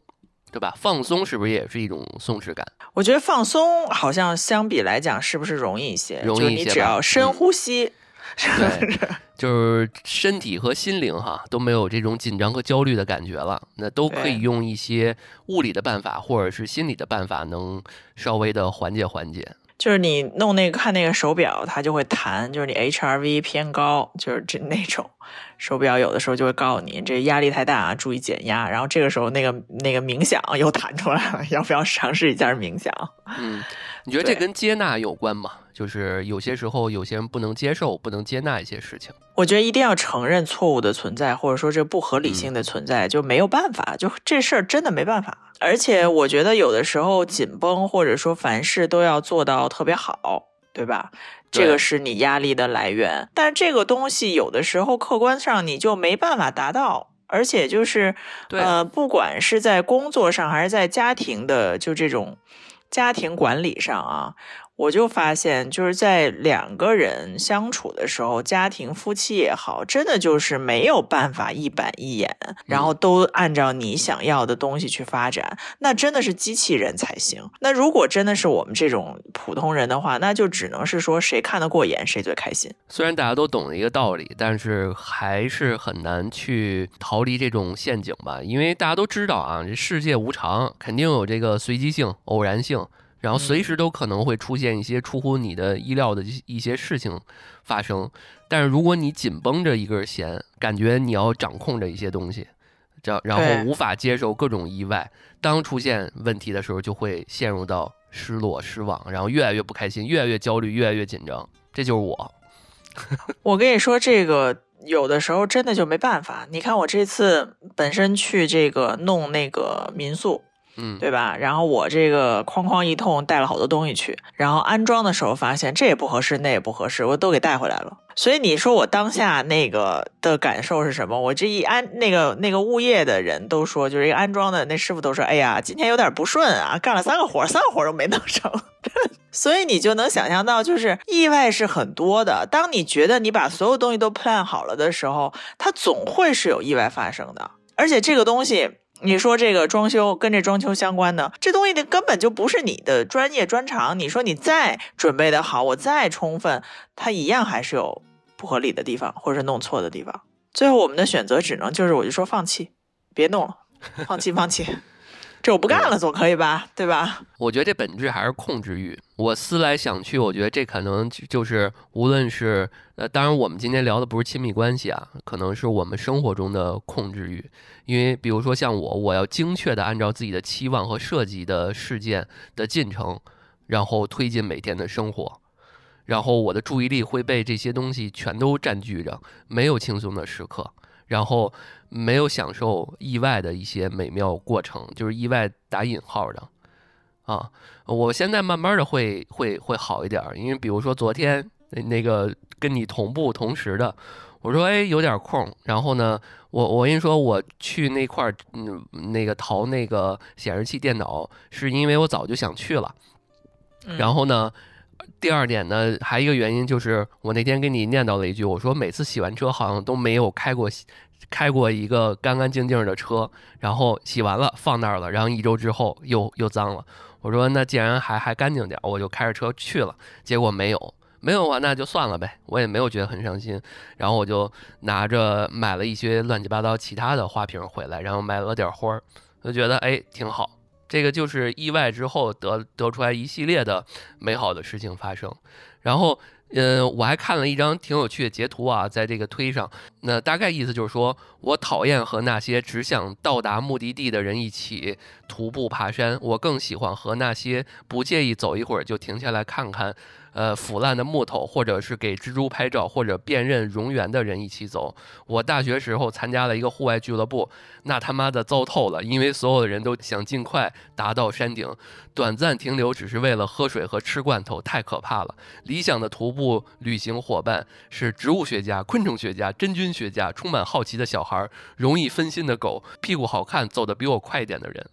对吧？放松是不是也是一种松弛感？我觉得放松好像相比来讲是不是容易一些？容易就是你只一些吧要深嗯呼吸。对，就是身体和心灵哈都没有这种紧张和焦虑的感觉了，那都可以用一些物理的办法或者是心理的办法，能稍微的缓解缓解。就是你弄那个看那个手表，它就会弹，就是你 HRV 偏高，就是这那种手表有的时候就会告诉你这压力太大啊，注意减压。然后这个时候那个那个冥想又弹出来了，要不要尝试一下冥想？嗯，你觉得这跟接纳有关吗？就是有些时候有些人不能接受、不能接纳一些事情。我觉得一定要承认错误的存在，或者说这不合理性的存在，就没有办法，就这事儿真的没办法。而且我觉得有的时候紧绷，或者说凡事都要做到特别好，对吧？这个是你压力的来源。但这个东西有的时候客观上你就没办法达到，而且就是呃，不管是在工作上还是在家庭的，就这种家庭管理上啊。我就发现，就是在两个人相处的时候，家庭夫妻也好，真的就是没有办法一板一眼，然后都按照你想要的东西去发展，那真的是机器人才行。那如果真的是我们这种普通人的话，那就只能是说谁看得过眼，谁最开心。虽然大家都懂了一个道理，但是还是很难去逃离这种陷阱吧，因为大家都知道啊，这世界无常，肯定有这个随机性、偶然性。然后随时都可能会出现一些出乎你的意料的一些事情发生，但是如果你紧绷着一根弦，感觉你要掌控着一些东西，这然后无法接受各种意外，当出现问题的时候，就会陷入到失落、失望，然后越来越不开心，越来越焦虑，越来越紧张。这就是我。我跟你说，这个有的时候真的就没办法。你看我这次本身去这个弄那个民宿。嗯，对吧？然后我这个哐哐一通带了好多东西去，然后安装的时候发现这也不合适，那也不合适，我都给带回来了。所以你说我当下那个的感受是什么？我这一安那个那个物业的人都说，就是一个安装的那师傅都说，哎呀，今天有点不顺啊，干了三个活，三个活都没弄成。所以你就能想象到，就是意外是很多的。当你觉得你把所有东西都 plan 好了的时候，它总会是有意外发生的。而且这个东西。你说这个装修跟这装修相关的这东西，它根本就不是你的专业专长。你说你再准备的好，我再充分，它一样还是有不合理的地方，或者是弄错的地方。最后我们的选择只能就是，我就说放弃，别弄了，放弃，放弃。这我不干了，总可以吧？对吧？我觉得这本质还是控制欲。我思来想去，我觉得这可能就是无论是呃，当然我们今天聊的不是亲密关系啊，可能是我们生活中的控制欲。因为比如说像我，我要精确的按照自己的期望和设计的事件的进程，然后推进每天的生活，然后我的注意力会被这些东西全都占据着，没有轻松的时刻。然后没有享受意外的一些美妙过程，就是意外打引号的啊。我现在慢慢的会会会好一点，因为比如说昨天那个跟你同步同时的，我说哎有点空，然后呢，我我跟你说我去那块儿嗯那个淘那个显示器电脑，是因为我早就想去了。然后呢，第二点呢，还一个原因就是我那天跟你念叨了一句，我说每次洗完车好像都没有开过。开过一个干干净净的车，然后洗完了放那儿了，然后一周之后又又脏了。我说那既然还还干净点，我就开着车去了。结果没有，没有啊，那就算了呗。我也没有觉得很伤心。然后我就拿着买了一些乱七八糟其他的花瓶回来，然后买了点花儿，就觉得哎挺好。这个就是意外之后得得出来一系列的美好的事情发生，然后。嗯，我还看了一张挺有趣的截图啊，在这个推上，那大概意思就是说，我讨厌和那些只想到达目的地的人一起徒步爬山，我更喜欢和那些不介意走一会儿就停下来看看。呃，腐烂的木头，或者是给蜘蛛拍照，或者辨认蝾螈的人一起走。我大学时候参加了一个户外俱乐部，那他妈的糟透了，因为所有的人都想尽快达到山顶，短暂停留只是为了喝水和吃罐头，太可怕了。理想的徒步旅行伙伴是植物学家、昆虫学家、真菌学家、充满好奇的小孩、容易分心的狗、屁股好看、走得比我快一点的人。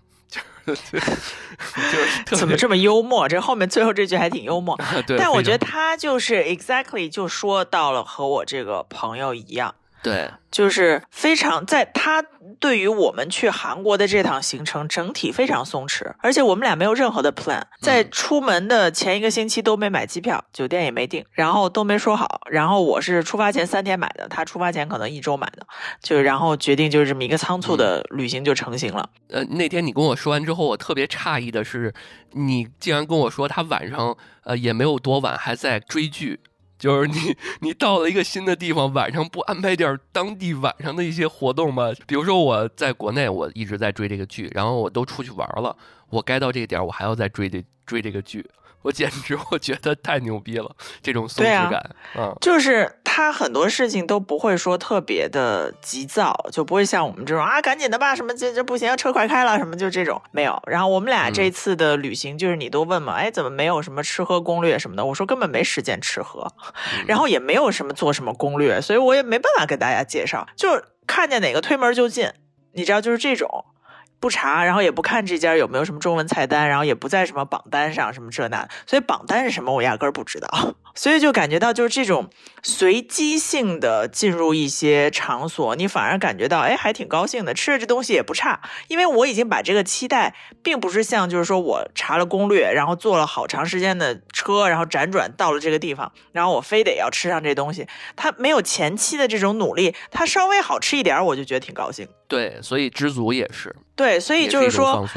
就 怎么这么幽默？这后面最后这句还挺幽默。但我觉得他就是 exactly 就说到了和我这个朋友一样。对，就是非常在他对于我们去韩国的这趟行程整体非常松弛，而且我们俩没有任何的 plan，在出门的前一个星期都没买机票，酒店也没订，然后都没说好，然后我是出发前三天买的，他出发前可能一周买的，就然后决定就是这么一个仓促的旅行就成型了。呃，那天你跟我说完之后，我特别诧异的是，你竟然跟我说他晚上呃也没有多晚，还在追剧。就是你，你到了一个新的地方，晚上不安排点当地晚上的一些活动吗？比如说我在国内，我一直在追这个剧，然后我都出去玩了，我该到这个点，我还要再追这追这个剧。我简直我觉得太牛逼了，这种松弛感，嗯，就是他很多事情都不会说特别的急躁，就不会像我们这种啊，赶紧的吧，什么这这不行，车快开了，什么就这种没有。然后我们俩这次的旅行，就是你都问嘛，哎，怎么没有什么吃喝攻略什么的？我说根本没时间吃喝，然后也没有什么做什么攻略，所以我也没办法给大家介绍，就看见哪个推门就进，你知道，就是这种。不查，然后也不看这家有没有什么中文菜单，然后也不在什么榜单上，什么这那，所以榜单是什么我压根儿不知道，所以就感觉到就是这种随机性的进入一些场所，你反而感觉到哎还挺高兴的，吃的这东西也不差，因为我已经把这个期待，并不是像就是说我查了攻略，然后坐了好长时间的车，然后辗转到了这个地方，然后我非得要吃上这东西，它没有前期的这种努力，它稍微好吃一点，我就觉得挺高兴。对，所以知足也是。对，所以就是说，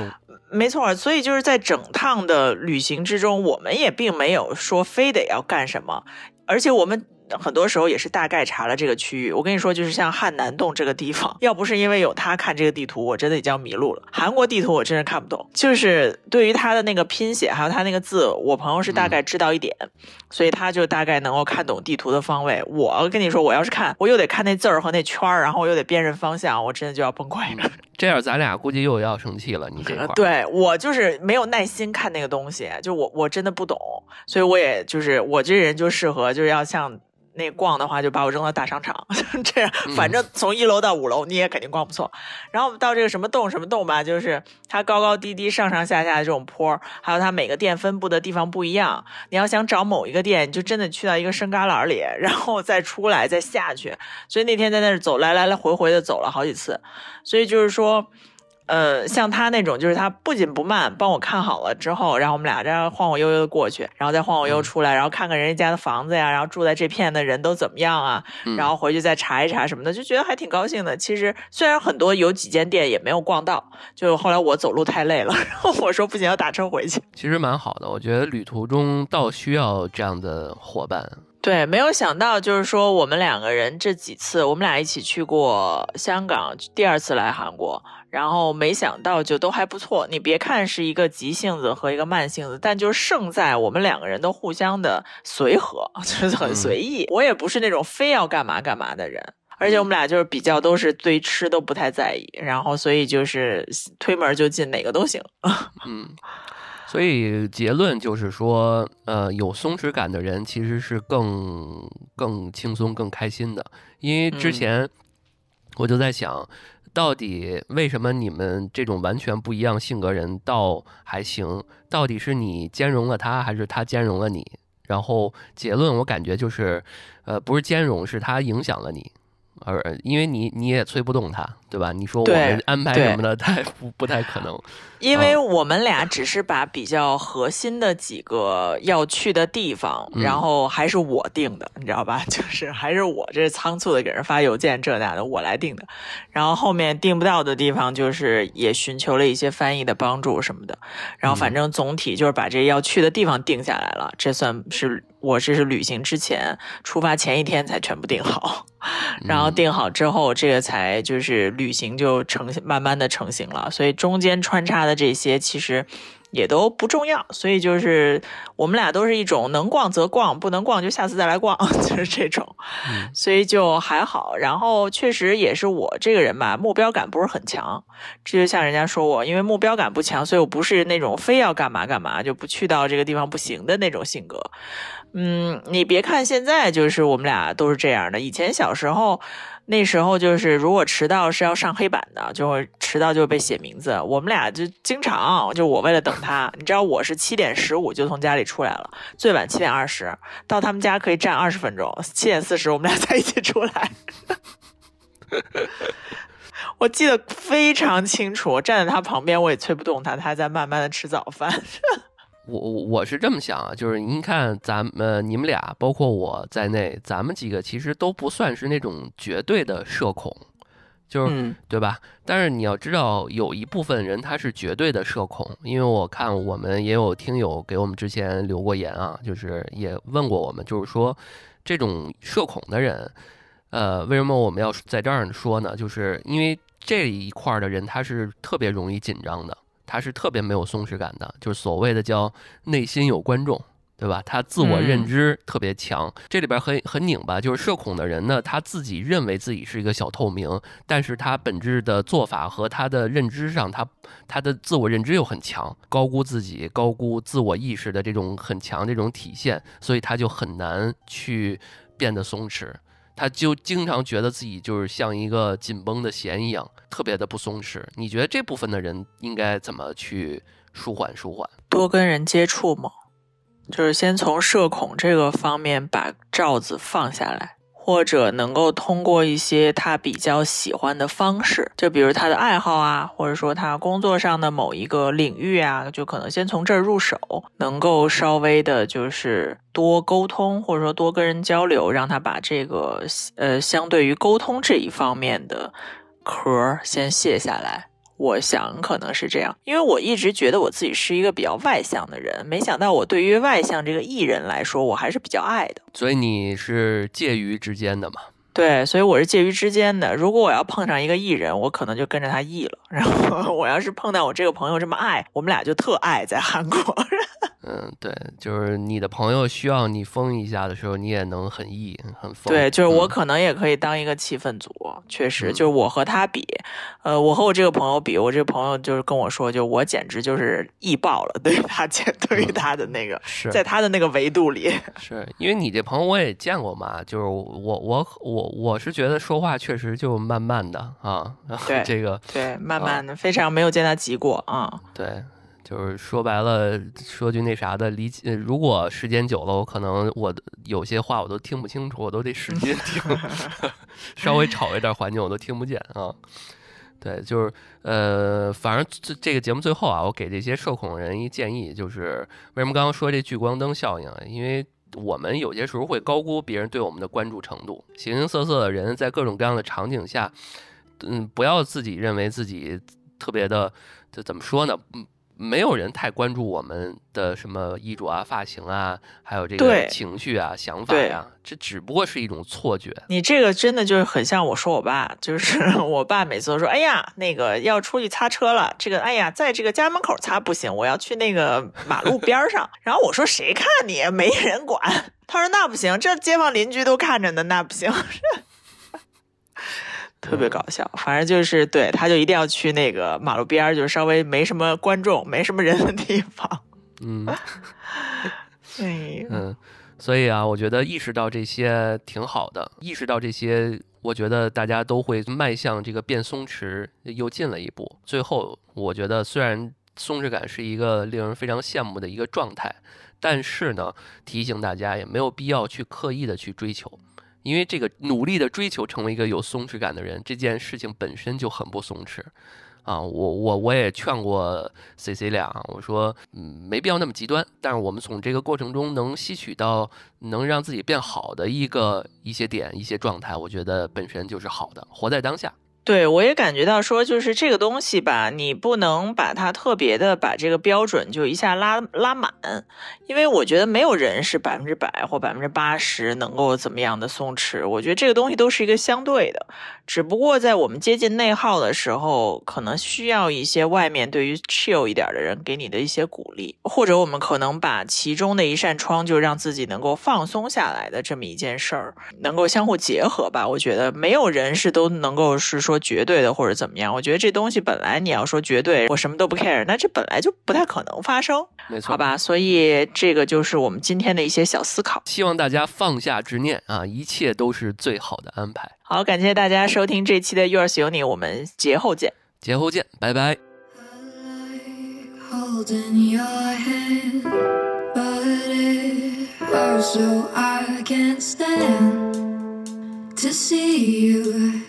没错，所以就是在整趟的旅行之中，我们也并没有说非得要干什么，而且我们。很多时候也是大概查了这个区域。我跟你说，就是像汉南洞这个地方，要不是因为有他看这个地图，我真的已经迷路了。韩国地图我真是看不懂，就是对于他的那个拼写还有他那个字，我朋友是大概知道一点，所以他就大概能够看懂地图的方位。我跟你说，我要是看，我又得看那字儿和那圈儿，然后我又得辨认方向，我真的就要崩溃了。这样咱俩估计又要生气了。你这块，对我就是没有耐心看那个东西，就我我真的不懂，所以我也就是我这人就适合就是要像。那逛的话，就把我扔到大商场，这样反正从一楼到五楼你也肯定逛不错。然后到这个什么洞什么洞吧，就是它高高低低、上上下下的这种坡，还有它每个店分布的地方不一样。你要想找某一个店，你就真的去到一个深旮旯里，然后再出来再下去。所以那天在那儿走来来来回回的走了好几次。所以就是说。呃，像他那种，就是他不紧不慢，帮我看好了之后，然后我们俩这样晃晃悠悠的过去，然后再晃晃悠悠出来，然后看看人家家的房子呀，然后住在这片的人都怎么样啊，然后回去再查一查什么的，就觉得还挺高兴的。其实虽然很多有几间店也没有逛到，就后来我走路太累了，然后我说不行，要打车回去。其实蛮好的，我觉得旅途中倒需要这样的伙伴。对，没有想到就是说我们两个人这几次，我们俩一起去过香港，第二次来韩国。然后没想到就都还不错，你别看是一个急性子和一个慢性子，但就是胜在我们两个人都互相的随和，就是很随意。我也不是那种非要干嘛干嘛的人，而且我们俩就是比较都是对吃都不太在意，然后所以就是推门就进，哪个都行。嗯，所以结论就是说，呃，有松弛感的人其实是更更轻松、更开心的，因为之前我就在想。到底为什么你们这种完全不一样性格人倒还行？到底是你兼容了他，还是他兼容了你？然后结论我感觉就是，呃，不是兼容，是他影响了你。而因为你你也催不动他，对吧？你说我们安排什么的，太不不太可能。因为我们俩只是把比较核心的几个要去的地方，然后还是我定的，你知道吧？就是还是我这仓促的给人发邮件这那的，我来定的。然后后面定不到的地方，就是也寻求了一些翻译的帮助什么的。然后反正总体就是把这要去的地方定下来了，这算是。我这是旅行之前出发前一天才全部定好，然后定好之后，这个才就是旅行就成慢慢的成型了。所以中间穿插的这些其实也都不重要。所以就是我们俩都是一种能逛则逛，不能逛就下次再来逛，就是这种。所以就还好。然后确实也是我这个人吧，目标感不是很强。这就像人家说我，因为目标感不强，所以我不是那种非要干嘛干嘛就不去到这个地方不行的那种性格。嗯，你别看现在就是我们俩都是这样的。以前小时候，那时候就是如果迟到是要上黑板的，就会迟到就被写名字。我们俩就经常就我为了等他，你知道我是七点十五就从家里出来了，最晚七点二十到他们家可以站二十分钟，七点四十我们俩才一起出来。我记得非常清楚，站在他旁边，我也催不动他，他在慢慢的吃早饭。我我我是这么想啊，就是您看咱们你们俩，包括我在内，咱们几个其实都不算是那种绝对的社恐，就是对吧？但是你要知道，有一部分人他是绝对的社恐，因为我看我们也有听友给我们之前留过言啊，就是也问过我们，就是说这种社恐的人，呃，为什么我们要在这儿说呢？就是因为这一块的人他是特别容易紧张的。他是特别没有松弛感的，就是所谓的叫内心有观众，对吧？他自我认知特别强，这里边很很拧巴。就是社恐的人呢，他自己认为自己是一个小透明，但是他本质的做法和他的认知上，他他的自我认知又很强，高估自己、高估自我意识的这种很强这种体现，所以他就很难去变得松弛。他就经常觉得自己就是像一个紧绷的弦一样，特别的不松弛。你觉得这部分的人应该怎么去舒缓舒缓？多跟人接触嘛？就是先从社恐这个方面把罩子放下来。或者能够通过一些他比较喜欢的方式，就比如他的爱好啊，或者说他工作上的某一个领域啊，就可能先从这儿入手，能够稍微的就是多沟通，或者说多跟人交流，让他把这个呃相对于沟通这一方面的壳先卸下来。我想可能是这样，因为我一直觉得我自己是一个比较外向的人，没想到我对于外向这个艺人来说，我还是比较爱的。所以你是介于之间的嘛？对，所以我是介于之间的。如果我要碰上一个艺人，我可能就跟着他艺了。然后我要是碰到我这个朋友这么爱，我们俩就特爱在韩国。嗯，对，就是你的朋友需要你疯一下的时候，你也能很 E 很疯。对，就是我可能也可以当一个气氛组，确实，就是我和他比，呃，我和我这个朋友比，我这个朋友就是跟我说，就我简直就是易爆了，对于他，对于他的那个是，在他的那个维度里，是因为你这朋友我也见过嘛，就是我我我我是觉得说话确实就慢慢的啊，对这个对慢慢的，非常没有见他急过啊，对。就是说白了，说句那啥的，理解。如果时间久了，我可能我有些话我都听不清楚，我都得使劲听，稍微吵一点环境我都听不见啊。对，就是呃，反正这这个节目最后啊，我给这些社恐人一建议，就是为什么刚刚说这聚光灯效应啊？因为我们有些时候会高估别人对我们的关注程度，形形色色的人在各种各样的场景下，嗯，不要自己认为自己特别的，这怎么说呢？嗯。没有人太关注我们的什么衣着啊、发型啊，还有这个情绪啊、想法呀，这只不过是一种错觉。你这个真的就是很像我说我爸，就是 我爸每次都说：“哎呀，那个要出去擦车了，这个哎呀，在这个家门口擦不行，我要去那个马路边上。” 然后我说：“谁看你？没人管。”他说：“那不行，这街坊邻居都看着呢，那不行。” 特别搞笑，反正就是对，他就一定要去那个马路边儿，就是稍微没什么观众、没什么人的地方。嗯，哎，嗯，所以啊，我觉得意识到这些挺好的，意识到这些，我觉得大家都会迈向这个变松弛又进了一步。最后，我觉得虽然松弛感是一个令人非常羡慕的一个状态，但是呢，提醒大家也没有必要去刻意的去追求。因为这个努力的追求成为一个有松弛感的人，这件事情本身就很不松弛，啊，我我我也劝过 C C 俩，我说，嗯，没必要那么极端，但是我们从这个过程中能吸取到能让自己变好的一个一些点、一些状态，我觉得本身就是好的，活在当下。对，我也感觉到说，就是这个东西吧，你不能把它特别的把这个标准就一下拉拉满，因为我觉得没有人是百分之百或百分之八十能够怎么样的松弛。我觉得这个东西都是一个相对的，只不过在我们接近内耗的时候，可能需要一些外面对于 chill 一点的人给你的一些鼓励，或者我们可能把其中的一扇窗就让自己能够放松下来的这么一件事儿，能够相互结合吧。我觉得没有人是都能够是说。绝对的或者怎么样？我觉得这东西本来你要说绝对，我什么都不 care，那这本来就不太可能发生，没错，好吧？所以这个就是我们今天的一些小思考。希望大家放下执念啊，一切都是最好的安排。好，感谢大家收听这期的 Yours 有你我们节后见，节后见，拜拜。to see you